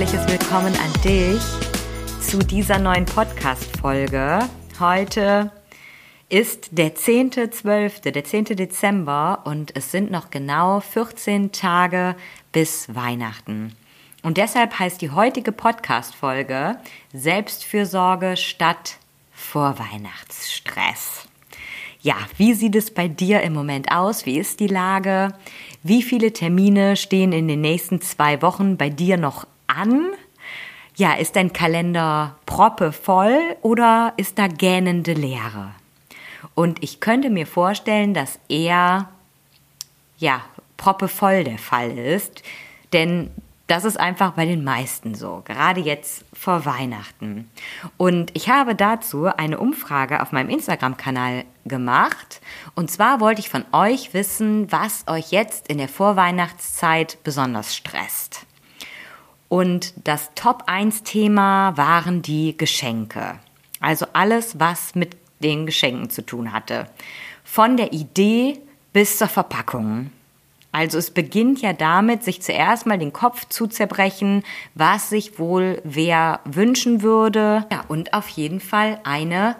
Herzliches Willkommen an dich zu dieser neuen Podcast-Folge. Heute ist der 10.12., der 10. Dezember und es sind noch genau 14 Tage bis Weihnachten. Und deshalb heißt die heutige Podcast-Folge Selbstfürsorge statt Vorweihnachtsstress. Ja, wie sieht es bei dir im Moment aus? Wie ist die Lage? Wie viele Termine stehen in den nächsten zwei Wochen bei dir noch an? Ja, ist dein Kalender proppe voll oder ist da gähnende Leere? Und ich könnte mir vorstellen, dass eher, ja, proppe voll der Fall ist, denn das ist einfach bei den meisten so, gerade jetzt vor Weihnachten. Und ich habe dazu eine Umfrage auf meinem Instagram-Kanal gemacht. Und zwar wollte ich von euch wissen, was euch jetzt in der Vorweihnachtszeit besonders stresst. Und das Top-1-Thema waren die Geschenke. Also alles, was mit den Geschenken zu tun hatte. Von der Idee bis zur Verpackung. Also es beginnt ja damit, sich zuerst mal den Kopf zu zerbrechen, was sich wohl wer wünschen würde. Ja, und auf jeden Fall eine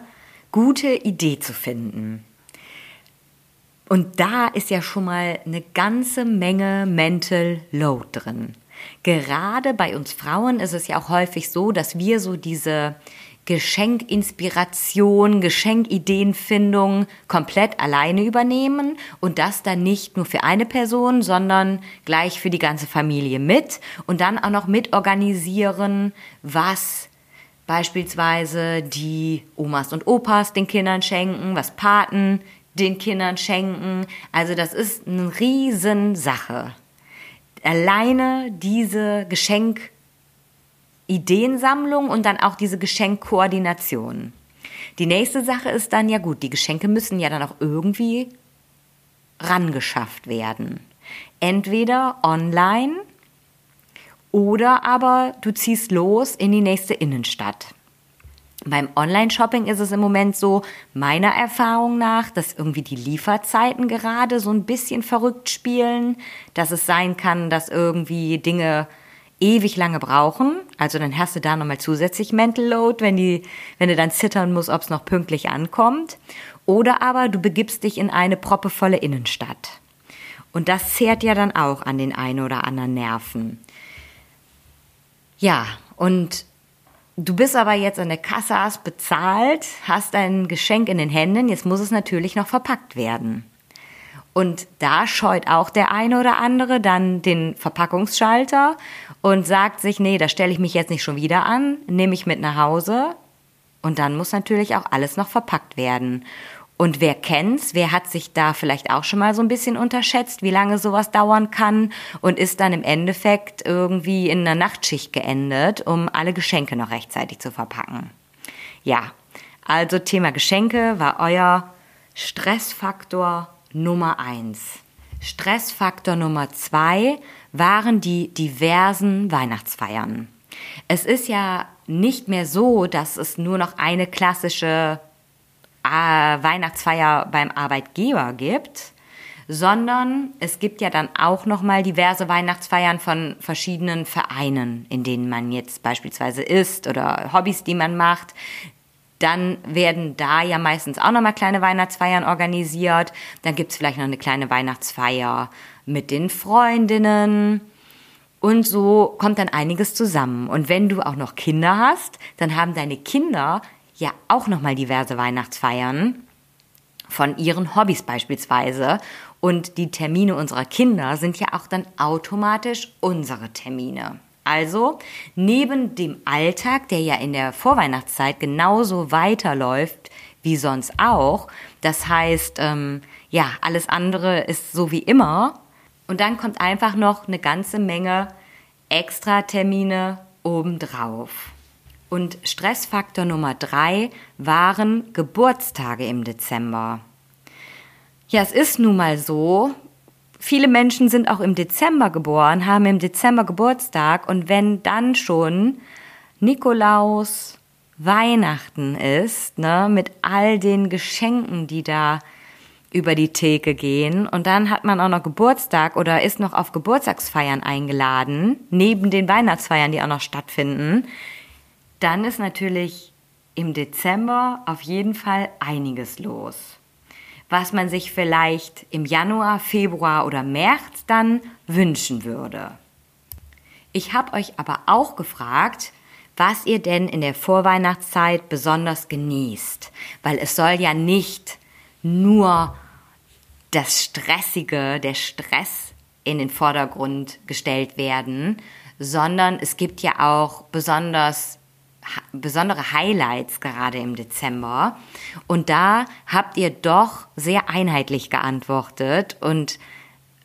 gute Idee zu finden. Und da ist ja schon mal eine ganze Menge Mental Load drin. Gerade bei uns Frauen ist es ja auch häufig so, dass wir so diese Geschenkinspiration, Geschenkideenfindung komplett alleine übernehmen und das dann nicht nur für eine Person, sondern gleich für die ganze Familie mit und dann auch noch mitorganisieren, was beispielsweise die Omas und Opas den Kindern schenken, was Paten den Kindern schenken. Also das ist eine Riesensache. Alleine diese Geschenk Ideensammlung und dann auch diese Geschenkkoordination. Die nächste Sache ist dann ja gut, die Geschenke müssen ja dann auch irgendwie rangeschafft werden. Entweder online oder aber du ziehst los in die nächste Innenstadt. Beim Online-Shopping ist es im Moment so, meiner Erfahrung nach, dass irgendwie die Lieferzeiten gerade so ein bisschen verrückt spielen, dass es sein kann, dass irgendwie Dinge ewig lange brauchen. Also dann hast du da nochmal zusätzlich Mental Load, wenn, die, wenn du dann zittern musst, ob es noch pünktlich ankommt. Oder aber du begibst dich in eine proppevolle Innenstadt. Und das zehrt ja dann auch an den einen oder anderen Nerven. Ja, und du bist aber jetzt an der Kasse, hast bezahlt, hast dein Geschenk in den Händen, jetzt muss es natürlich noch verpackt werden. Und da scheut auch der eine oder andere dann den Verpackungsschalter und sagt sich, nee, da stelle ich mich jetzt nicht schon wieder an, nehme ich mit nach Hause. Und dann muss natürlich auch alles noch verpackt werden. Und wer kennt's? Wer hat sich da vielleicht auch schon mal so ein bisschen unterschätzt, wie lange sowas dauern kann und ist dann im Endeffekt irgendwie in einer Nachtschicht geendet, um alle Geschenke noch rechtzeitig zu verpacken? Ja, also Thema Geschenke war euer Stressfaktor Nummer eins. Stressfaktor Nummer zwei waren die diversen Weihnachtsfeiern. Es ist ja nicht mehr so, dass es nur noch eine klassische Weihnachtsfeier beim Arbeitgeber gibt, sondern es gibt ja dann auch noch mal diverse Weihnachtsfeiern von verschiedenen Vereinen, in denen man jetzt beispielsweise ist oder Hobbys, die man macht, dann werden da ja meistens auch nochmal kleine Weihnachtsfeiern organisiert. Dann gibt's vielleicht noch eine kleine Weihnachtsfeier mit den Freundinnen. Und so kommt dann einiges zusammen. Und wenn du auch noch Kinder hast, dann haben deine Kinder ja auch nochmal diverse Weihnachtsfeiern von ihren Hobbys beispielsweise. Und die Termine unserer Kinder sind ja auch dann automatisch unsere Termine. Also neben dem Alltag, der ja in der Vorweihnachtszeit genauso weiterläuft wie sonst auch, das heißt, ähm, ja, alles andere ist so wie immer. Und dann kommt einfach noch eine ganze Menge Extra-Termine obendrauf. Und Stressfaktor Nummer drei waren Geburtstage im Dezember. Ja, es ist nun mal so, viele Menschen sind auch im Dezember geboren, haben im Dezember Geburtstag und wenn dann schon Nikolaus, Weihnachten ist, ne, mit all den Geschenken, die da über die Theke gehen und dann hat man auch noch Geburtstag oder ist noch auf Geburtstagsfeiern eingeladen, neben den Weihnachtsfeiern, die auch noch stattfinden, dann ist natürlich im Dezember auf jeden Fall einiges los. Was man sich vielleicht im Januar, Februar oder März dann wünschen würde. Ich habe euch aber auch gefragt, was ihr denn in der Vorweihnachtszeit besonders genießt, weil es soll ja nicht nur das Stressige, der Stress in den Vordergrund gestellt werden, sondern es gibt ja auch besonders besondere Highlights gerade im Dezember. Und da habt ihr doch sehr einheitlich geantwortet und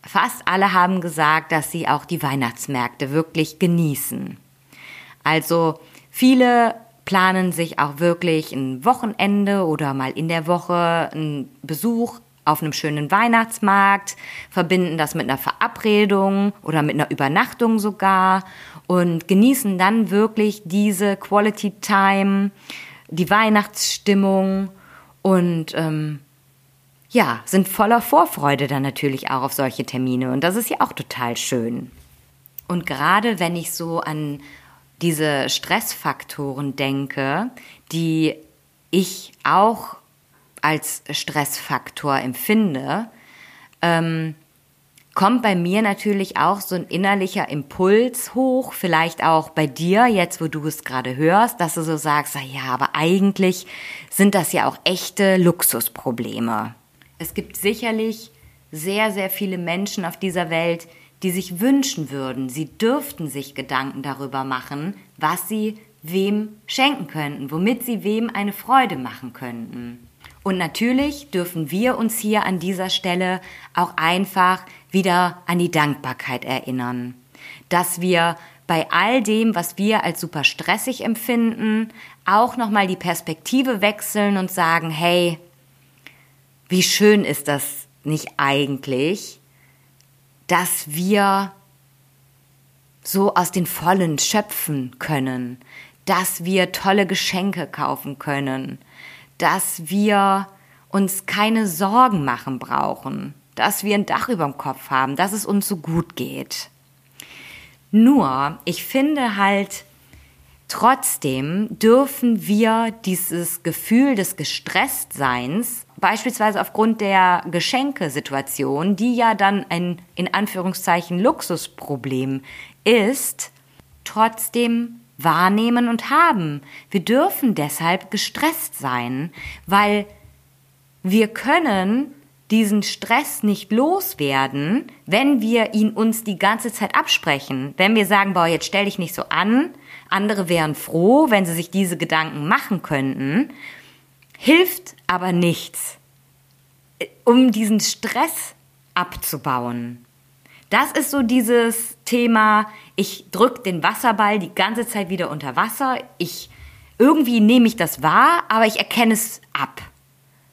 fast alle haben gesagt, dass sie auch die Weihnachtsmärkte wirklich genießen. Also viele planen sich auch wirklich ein Wochenende oder mal in der Woche einen Besuch auf einem schönen Weihnachtsmarkt, verbinden das mit einer Verabredung oder mit einer Übernachtung sogar und genießen dann wirklich diese Quality Time, die Weihnachtsstimmung und ähm, ja, sind voller Vorfreude dann natürlich auch auf solche Termine und das ist ja auch total schön. Und gerade wenn ich so an diese Stressfaktoren denke, die ich auch als Stressfaktor empfinde, ähm, kommt bei mir natürlich auch so ein innerlicher Impuls hoch, vielleicht auch bei dir, jetzt wo du es gerade hörst, dass du so sagst, ja, aber eigentlich sind das ja auch echte Luxusprobleme. Es gibt sicherlich sehr, sehr viele Menschen auf dieser Welt, die sich wünschen würden, sie dürften sich Gedanken darüber machen, was sie wem schenken könnten, womit sie wem eine Freude machen könnten. Und natürlich dürfen wir uns hier an dieser Stelle auch einfach wieder an die Dankbarkeit erinnern, dass wir bei all dem, was wir als super stressig empfinden, auch nochmal die Perspektive wechseln und sagen, hey, wie schön ist das nicht eigentlich, dass wir so aus den Vollen schöpfen können, dass wir tolle Geschenke kaufen können, dass wir uns keine Sorgen machen brauchen, dass wir ein Dach über dem Kopf haben, dass es uns so gut geht. Nur, ich finde halt, trotzdem dürfen wir dieses Gefühl des Gestresstseins, beispielsweise aufgrund der Geschenkesituation, die ja dann ein in Anführungszeichen Luxusproblem ist, trotzdem wahrnehmen und haben. Wir dürfen deshalb gestresst sein, weil wir können diesen Stress nicht loswerden, wenn wir ihn uns die ganze Zeit absprechen. Wenn wir sagen, boah, jetzt stell dich nicht so an, andere wären froh, wenn sie sich diese Gedanken machen könnten, hilft aber nichts, um diesen Stress abzubauen. Das ist so dieses Thema, ich drücke den Wasserball die ganze Zeit wieder unter Wasser. Ich irgendwie nehme ich das wahr, aber ich erkenne es ab.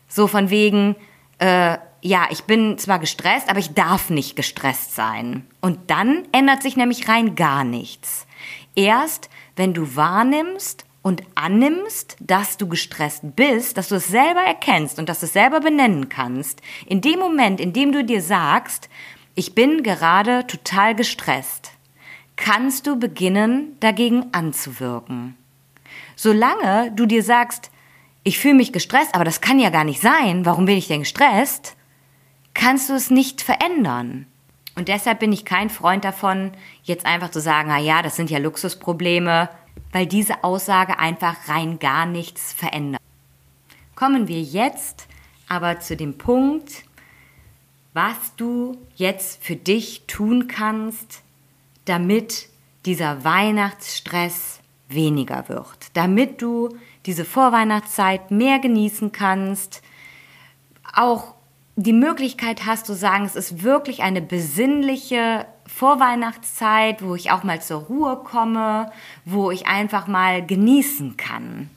So von wegen, äh, ja, ich bin zwar gestresst, aber ich darf nicht gestresst sein. Und dann ändert sich nämlich rein gar nichts. Erst wenn du wahrnimmst und annimmst, dass du gestresst bist, dass du es selber erkennst und dass du es selber benennen kannst, in dem Moment, in dem du dir sagst, ich bin gerade total gestresst, kannst du beginnen, dagegen anzuwirken. Solange du dir sagst, ich fühle mich gestresst, aber das kann ja gar nicht sein, warum bin ich denn gestresst, kannst du es nicht verändern. Und deshalb bin ich kein Freund davon, jetzt einfach zu sagen, na ja, das sind ja Luxusprobleme, weil diese Aussage einfach rein gar nichts verändert. Kommen wir jetzt aber zu dem Punkt, was du jetzt für dich tun kannst, damit dieser Weihnachtsstress weniger wird, damit du diese Vorweihnachtszeit mehr genießen kannst, auch die Möglichkeit hast zu sagen, es ist wirklich eine besinnliche Vorweihnachtszeit, wo ich auch mal zur Ruhe komme, wo ich einfach mal genießen kann.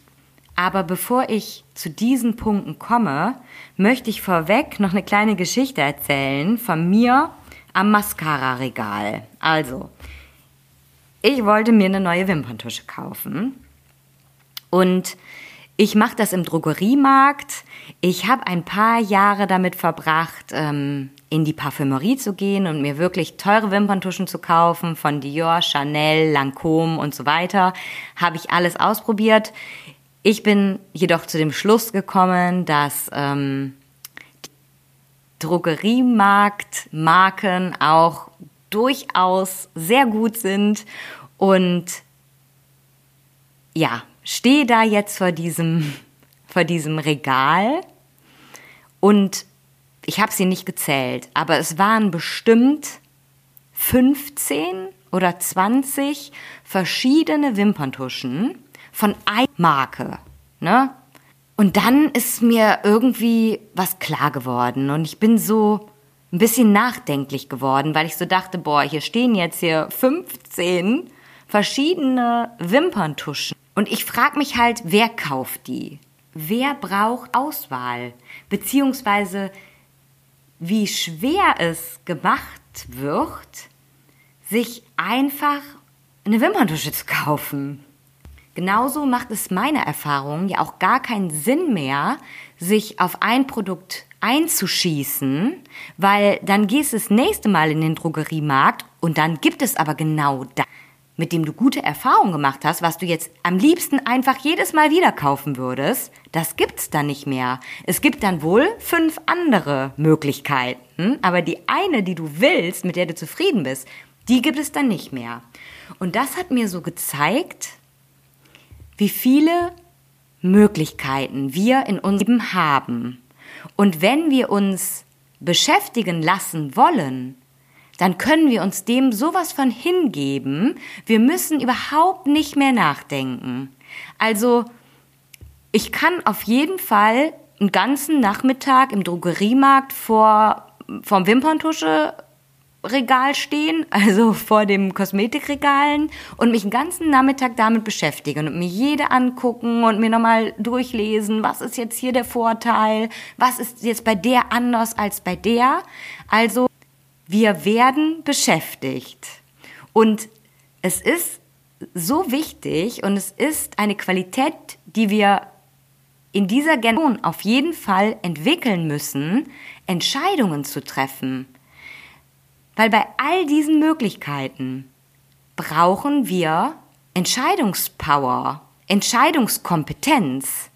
Aber bevor ich zu diesen Punkten komme, möchte ich vorweg noch eine kleine Geschichte erzählen von mir am Mascara-Regal. Also, ich wollte mir eine neue Wimperntusche kaufen und ich mache das im Drogeriemarkt. Ich habe ein paar Jahre damit verbracht, ähm, in die Parfümerie zu gehen und mir wirklich teure Wimperntuschen zu kaufen von Dior, Chanel, Lancôme und so weiter. Habe ich alles ausprobiert. Ich bin jedoch zu dem Schluss gekommen, dass ähm, Drogeriemarktmarken auch durchaus sehr gut sind und ja, stehe da jetzt vor diesem, vor diesem Regal und ich habe sie nicht gezählt, aber es waren bestimmt 15 oder 20 verschiedene Wimperntuschen von einer Marke. Ne? Und dann ist mir irgendwie was klar geworden und ich bin so ein bisschen nachdenklich geworden, weil ich so dachte, boah, hier stehen jetzt hier 15 verschiedene Wimperntuschen. Und ich frage mich halt, wer kauft die? Wer braucht Auswahl? Beziehungsweise wie schwer es gemacht wird, sich einfach eine Wimperntusche zu kaufen. Genauso macht es meiner Erfahrung ja auch gar keinen Sinn mehr, sich auf ein Produkt einzuschießen, weil dann gehst du das nächste Mal in den Drogeriemarkt und dann gibt es aber genau das mit dem du gute Erfahrungen gemacht hast, was du jetzt am liebsten einfach jedes Mal wieder kaufen würdest, das gibt's dann nicht mehr. Es gibt dann wohl fünf andere Möglichkeiten, aber die eine, die du willst, mit der du zufrieden bist, die gibt es dann nicht mehr. Und das hat mir so gezeigt, wie viele Möglichkeiten wir in unserem Leben haben. Und wenn wir uns beschäftigen lassen wollen dann können wir uns dem sowas von hingeben. Wir müssen überhaupt nicht mehr nachdenken. Also, ich kann auf jeden Fall einen ganzen Nachmittag im Drogeriemarkt vor, vom Wimperntusche Regal stehen, also vor dem Kosmetikregalen und mich einen ganzen Nachmittag damit beschäftigen und mir jede angucken und mir nochmal durchlesen, was ist jetzt hier der Vorteil, was ist jetzt bei der anders als bei der. Also wir werden beschäftigt. Und es ist so wichtig und es ist eine Qualität, die wir in dieser Generation auf jeden Fall entwickeln müssen, Entscheidungen zu treffen. Weil bei all diesen Möglichkeiten brauchen wir Entscheidungspower, Entscheidungskompetenz,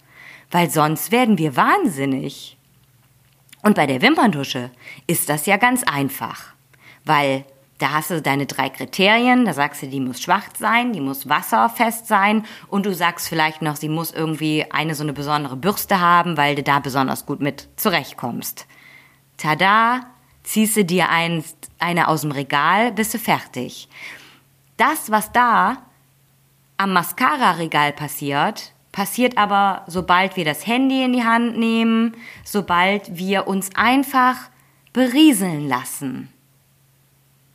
weil sonst werden wir wahnsinnig. Und bei der Wimperntusche ist das ja ganz einfach, weil da hast du deine drei Kriterien, da sagst du, die muss schwach sein, die muss wasserfest sein und du sagst vielleicht noch, sie muss irgendwie eine so eine besondere Bürste haben, weil du da besonders gut mit zurechtkommst. Tada, ziehst du dir einst eine aus dem Regal, bist du fertig. Das, was da am Mascara-Regal passiert, passiert aber, sobald wir das Handy in die Hand nehmen, sobald wir uns einfach berieseln lassen.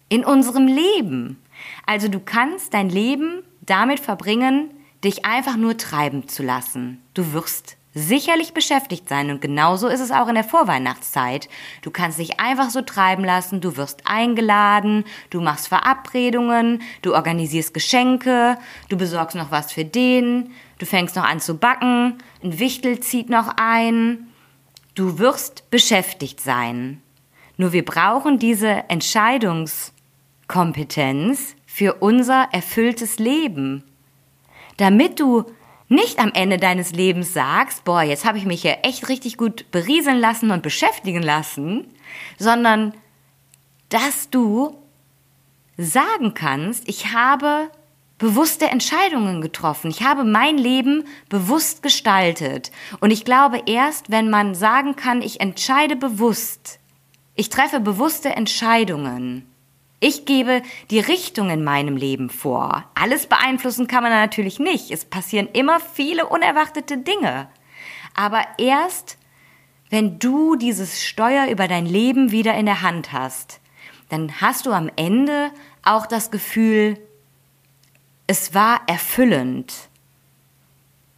In unserem Leben. Also du kannst dein Leben damit verbringen, dich einfach nur treiben zu lassen. Du wirst sicherlich beschäftigt sein und genauso ist es auch in der Vorweihnachtszeit. Du kannst dich einfach so treiben lassen, du wirst eingeladen, du machst Verabredungen, du organisierst Geschenke, du besorgst noch was für den, du fängst noch an zu backen, ein Wichtel zieht noch ein. Du wirst beschäftigt sein. Nur wir brauchen diese Entscheidungskompetenz für unser erfülltes Leben. Damit du nicht am Ende deines Lebens sagst, boah, jetzt habe ich mich ja echt richtig gut berieseln lassen und beschäftigen lassen, sondern dass du sagen kannst, ich habe bewusste Entscheidungen getroffen. Ich habe mein Leben bewusst gestaltet. Und ich glaube, erst wenn man sagen kann, ich entscheide bewusst, ich treffe bewusste Entscheidungen, ich gebe die Richtung in meinem Leben vor. Alles beeinflussen kann man natürlich nicht. Es passieren immer viele unerwartete Dinge. Aber erst, wenn du dieses Steuer über dein Leben wieder in der Hand hast, dann hast du am Ende auch das Gefühl, es war erfüllend.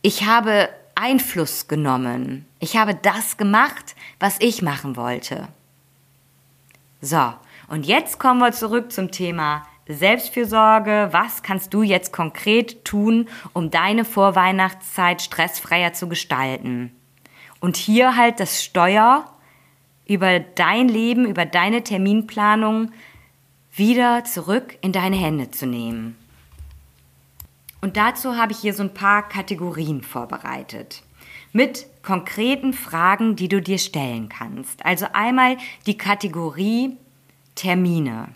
Ich habe Einfluss genommen. Ich habe das gemacht, was ich machen wollte. So, und jetzt kommen wir zurück zum Thema Selbstfürsorge. Was kannst du jetzt konkret tun, um deine Vorweihnachtszeit stressfreier zu gestalten? Und hier halt das Steuer über dein Leben, über deine Terminplanung wieder zurück in deine Hände zu nehmen. Und dazu habe ich hier so ein paar Kategorien vorbereitet. Mit konkreten Fragen, die du dir stellen kannst. Also einmal die Kategorie Termine.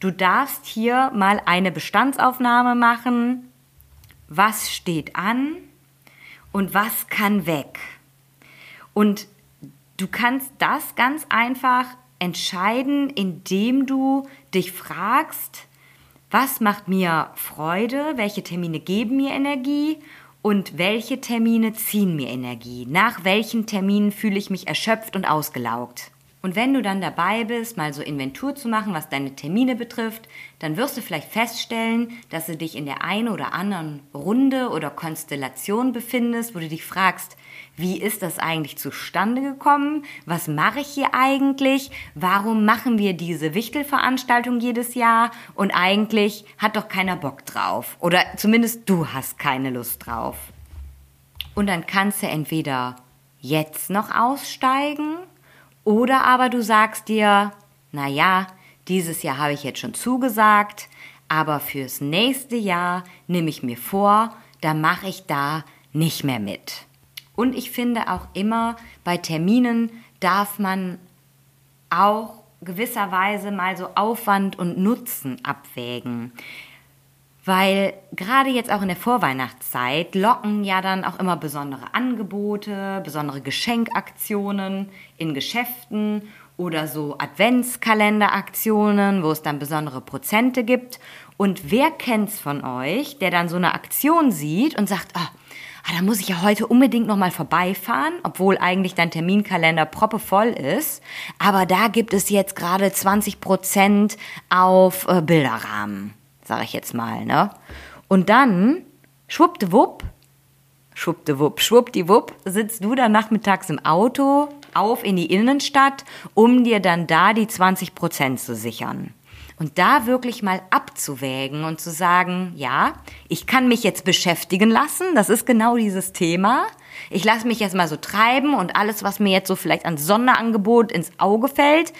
Du darfst hier mal eine Bestandsaufnahme machen. Was steht an und was kann weg? Und du kannst das ganz einfach entscheiden, indem du dich fragst, was macht mir Freude, welche Termine geben mir Energie und welche Termine ziehen mir Energie. Nach welchen Terminen fühle ich mich erschöpft und ausgelaugt. Und wenn du dann dabei bist, mal so Inventur zu machen, was deine Termine betrifft, dann wirst du vielleicht feststellen, dass du dich in der einen oder anderen Runde oder Konstellation befindest, wo du dich fragst, wie ist das eigentlich zustande gekommen? Was mache ich hier eigentlich? Warum machen wir diese Wichtelveranstaltung jedes Jahr? Und eigentlich hat doch keiner Bock drauf. Oder zumindest du hast keine Lust drauf. Und dann kannst du entweder jetzt noch aussteigen oder aber du sagst dir, na ja, dieses Jahr habe ich jetzt schon zugesagt, aber fürs nächste Jahr nehme ich mir vor, da mache ich da nicht mehr mit. Und ich finde auch immer, bei Terminen darf man auch gewisserweise mal so Aufwand und Nutzen abwägen. Weil gerade jetzt auch in der Vorweihnachtszeit locken ja dann auch immer besondere Angebote, besondere Geschenkaktionen in Geschäften oder so Adventskalenderaktionen, wo es dann besondere Prozente gibt. Und wer kennt's von euch, der dann so eine Aktion sieht und sagt, ah, ah da muss ich ja heute unbedingt nochmal vorbeifahren, obwohl eigentlich dein Terminkalender proppevoll ist. Aber da gibt es jetzt gerade 20 Prozent auf äh, Bilderrahmen sage ich jetzt mal, ne? Und dann, schwuppdiwupp, schwuppdiwupp, schwuppdiwupp, sitzt du dann nachmittags im Auto auf in die Innenstadt, um dir dann da die 20 Prozent zu sichern. Und da wirklich mal abzuwägen und zu sagen, ja, ich kann mich jetzt beschäftigen lassen, das ist genau dieses Thema. Ich lasse mich jetzt mal so treiben und alles, was mir jetzt so vielleicht an Sonderangebot ins Auge fällt,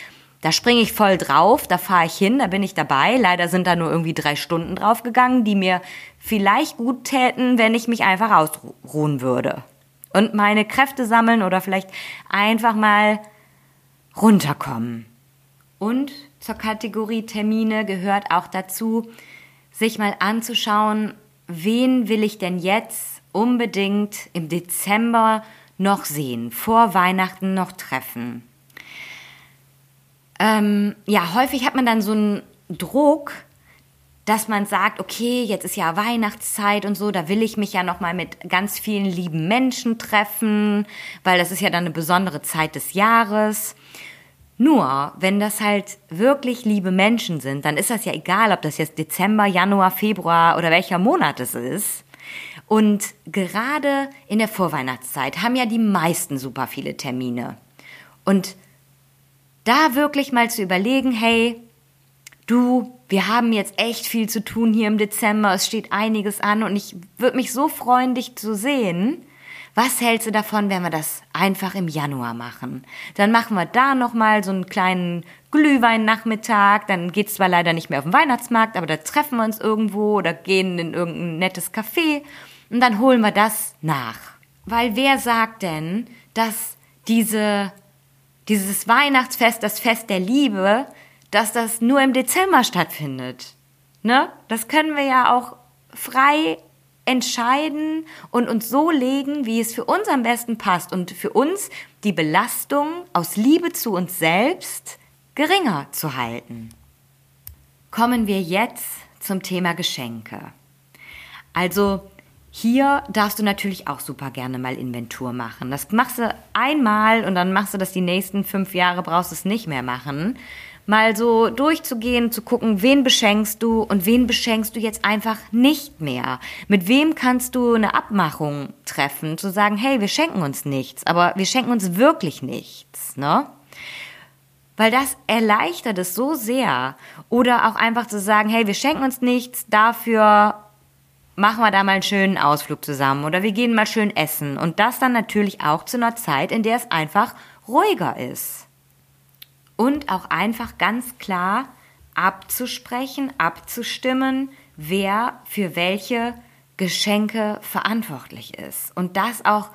da springe ich voll drauf, da fahre ich hin, da bin ich dabei. Leider sind da nur irgendwie drei Stunden drauf gegangen, die mir vielleicht gut täten, wenn ich mich einfach ausruhen würde. Und meine Kräfte sammeln oder vielleicht einfach mal runterkommen. Und zur Kategorie Termine gehört auch dazu, sich mal anzuschauen, wen will ich denn jetzt unbedingt im Dezember noch sehen, vor Weihnachten noch treffen. Ähm, ja, häufig hat man dann so einen Druck, dass man sagt, okay, jetzt ist ja Weihnachtszeit und so, da will ich mich ja noch mal mit ganz vielen lieben Menschen treffen, weil das ist ja dann eine besondere Zeit des Jahres. Nur, wenn das halt wirklich liebe Menschen sind, dann ist das ja egal, ob das jetzt Dezember, Januar, Februar oder welcher Monat es ist. Und gerade in der Vorweihnachtszeit haben ja die meisten super viele Termine. Und da wirklich mal zu überlegen, hey, du, wir haben jetzt echt viel zu tun hier im Dezember, es steht einiges an und ich würde mich so freuen, dich zu sehen. Was hältst du davon, wenn wir das einfach im Januar machen? Dann machen wir da nochmal so einen kleinen Glühweinnachmittag. Dann geht's zwar leider nicht mehr auf den Weihnachtsmarkt, aber da treffen wir uns irgendwo oder gehen in irgendein nettes Café und dann holen wir das nach. Weil wer sagt denn, dass diese dieses Weihnachtsfest, das Fest der Liebe, dass das nur im Dezember stattfindet. Ne? Das können wir ja auch frei entscheiden und uns so legen, wie es für uns am besten passt und für uns die Belastung aus Liebe zu uns selbst geringer zu halten. Kommen wir jetzt zum Thema Geschenke. Also hier darfst du natürlich auch super gerne mal Inventur machen. Das machst du einmal und dann machst du das die nächsten fünf Jahre, brauchst du es nicht mehr machen. mal so durchzugehen, zu gucken, wen beschenkst du und wen beschenkst du jetzt einfach nicht mehr. Mit wem kannst du eine Abmachung treffen, zu sagen, hey, wir schenken uns nichts, aber wir schenken uns wirklich nichts, ne? Weil das erleichtert es so sehr. Oder auch einfach zu sagen, hey, wir schenken uns nichts, dafür machen wir da mal einen schönen Ausflug zusammen oder wir gehen mal schön essen. Und das dann natürlich auch zu einer Zeit, in der es einfach ruhiger ist. Und auch einfach ganz klar abzusprechen, abzustimmen, wer für welche Geschenke verantwortlich ist. Und das auch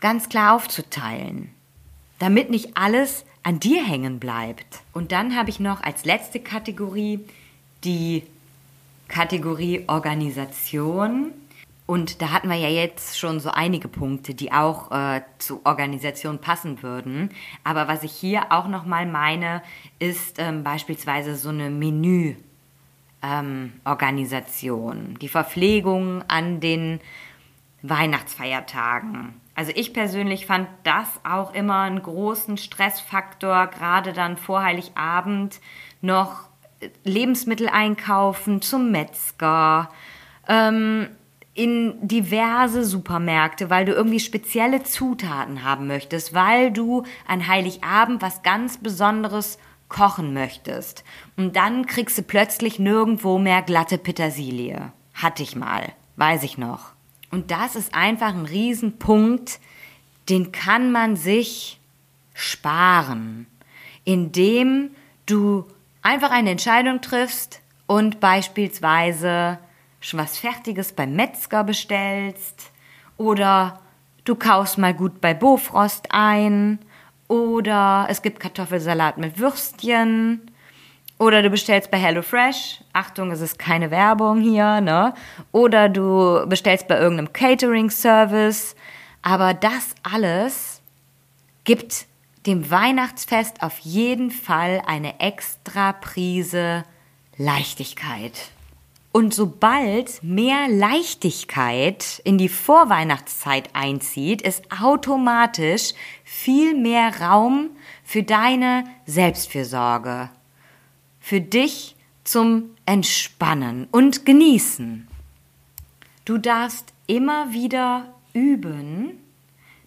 ganz klar aufzuteilen, damit nicht alles an dir hängen bleibt. Und dann habe ich noch als letzte Kategorie die Kategorie Organisation. Und da hatten wir ja jetzt schon so einige Punkte, die auch äh, zu Organisation passen würden. Aber was ich hier auch nochmal meine, ist ähm, beispielsweise so eine Menü. Ähm, die Verpflegung an den Weihnachtsfeiertagen. Also ich persönlich fand das auch immer einen großen Stressfaktor, gerade dann vor Heiligabend noch Lebensmittel einkaufen zum Metzger, ähm, in diverse Supermärkte, weil du irgendwie spezielle Zutaten haben möchtest, weil du an Heiligabend was ganz Besonderes kochen möchtest. Und dann kriegst du plötzlich nirgendwo mehr glatte Petersilie. Hatte ich mal, weiß ich noch. Und das ist einfach ein Riesenpunkt, den kann man sich sparen, indem du einfach eine Entscheidung triffst und beispielsweise schon was Fertiges beim Metzger bestellst oder du kaufst mal gut bei Bofrost ein oder es gibt Kartoffelsalat mit Würstchen oder du bestellst bei HelloFresh. Achtung, es ist keine Werbung hier, ne? Oder du bestellst bei irgendeinem Catering-Service. Aber das alles gibt dem Weihnachtsfest auf jeden Fall eine extra Prise Leichtigkeit. Und sobald mehr Leichtigkeit in die Vorweihnachtszeit einzieht, ist automatisch viel mehr Raum für deine Selbstfürsorge für dich zum Entspannen und Genießen. Du darfst immer wieder üben,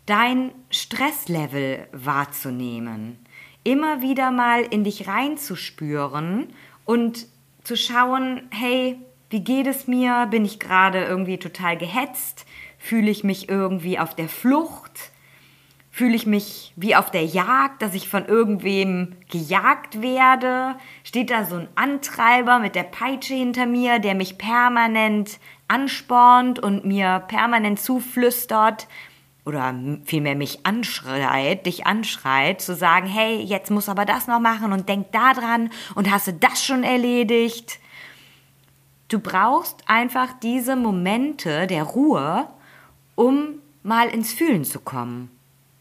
dein Stresslevel wahrzunehmen, immer wieder mal in dich reinzuspüren und zu schauen, hey, wie geht es mir? Bin ich gerade irgendwie total gehetzt? Fühle ich mich irgendwie auf der Flucht? Fühle ich mich wie auf der Jagd, dass ich von irgendwem gejagt werde? Steht da so ein Antreiber mit der Peitsche hinter mir, der mich permanent anspornt und mir permanent zuflüstert oder vielmehr mich anschreit, dich anschreit, zu sagen, hey, jetzt muss aber das noch machen und denk da dran und hast du das schon erledigt? Du brauchst einfach diese Momente der Ruhe, um mal ins Fühlen zu kommen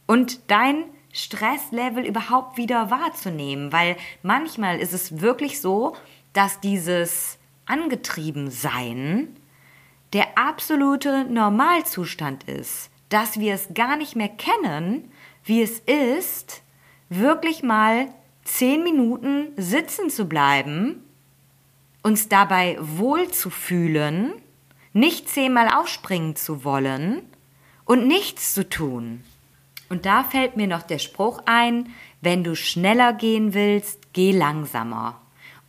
und dein Stresslevel überhaupt wieder wahrzunehmen, weil manchmal ist es wirklich so, dass dieses Angetriebensein der absolute Normalzustand ist, dass wir es gar nicht mehr kennen, wie es ist, wirklich mal zehn Minuten sitzen zu bleiben, uns dabei wohlzufühlen, nicht zehnmal aufspringen zu wollen und nichts zu tun. Und da fällt mir noch der Spruch ein, wenn du schneller gehen willst, geh langsamer.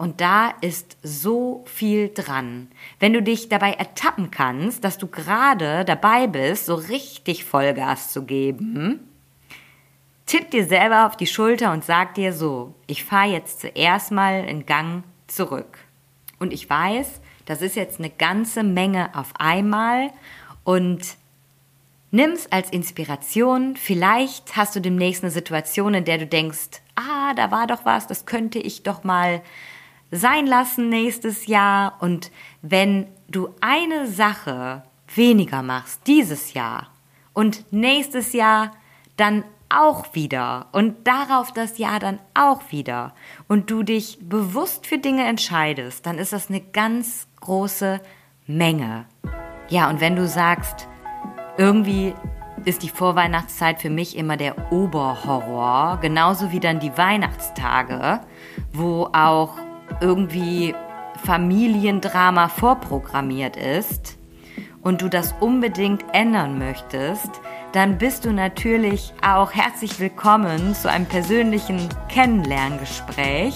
Und da ist so viel dran. Wenn du dich dabei ertappen kannst, dass du gerade dabei bist, so richtig Vollgas zu geben, tipp dir selber auf die Schulter und sag dir so, ich fahre jetzt zuerst mal in Gang zurück. Und ich weiß, das ist jetzt eine ganze Menge auf einmal und Nimm's als Inspiration. Vielleicht hast du demnächst eine Situation, in der du denkst, ah, da war doch was, das könnte ich doch mal sein lassen nächstes Jahr. Und wenn du eine Sache weniger machst dieses Jahr und nächstes Jahr dann auch wieder und darauf das Jahr dann auch wieder und du dich bewusst für Dinge entscheidest, dann ist das eine ganz große Menge. Ja, und wenn du sagst, irgendwie ist die Vorweihnachtszeit für mich immer der Oberhorror, genauso wie dann die Weihnachtstage, wo auch irgendwie Familiendrama vorprogrammiert ist und du das unbedingt ändern möchtest, dann bist du natürlich auch herzlich willkommen zu einem persönlichen Kennenlerngespräch.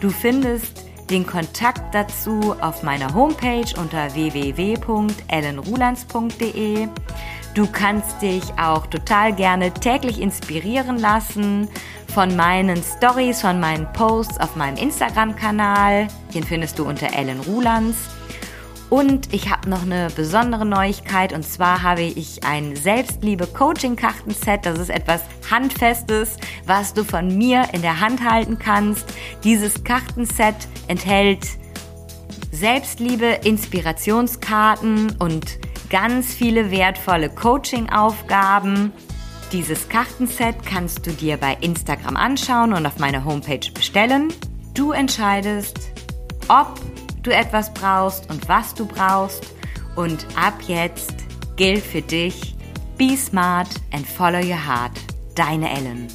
Du findest den Kontakt dazu auf meiner Homepage unter www.ellenrulands.de. Du kannst dich auch total gerne täglich inspirieren lassen von meinen Stories, von meinen Posts auf meinem Instagram-Kanal. Den findest du unter Ellen Rulands. Und ich habe noch eine besondere Neuigkeit und zwar habe ich ein Selbstliebe-Coaching-Kartenset. Das ist etwas Handfestes, was du von mir in der Hand halten kannst. Dieses Kartenset enthält Selbstliebe, Inspirationskarten und ganz viele wertvolle Coaching-Aufgaben. Dieses Kartenset kannst du dir bei Instagram anschauen und auf meiner Homepage bestellen. Du entscheidest, ob du etwas brauchst und was du brauchst. Und ab jetzt gilt für dich, be smart and follow your heart. Deine Ellen.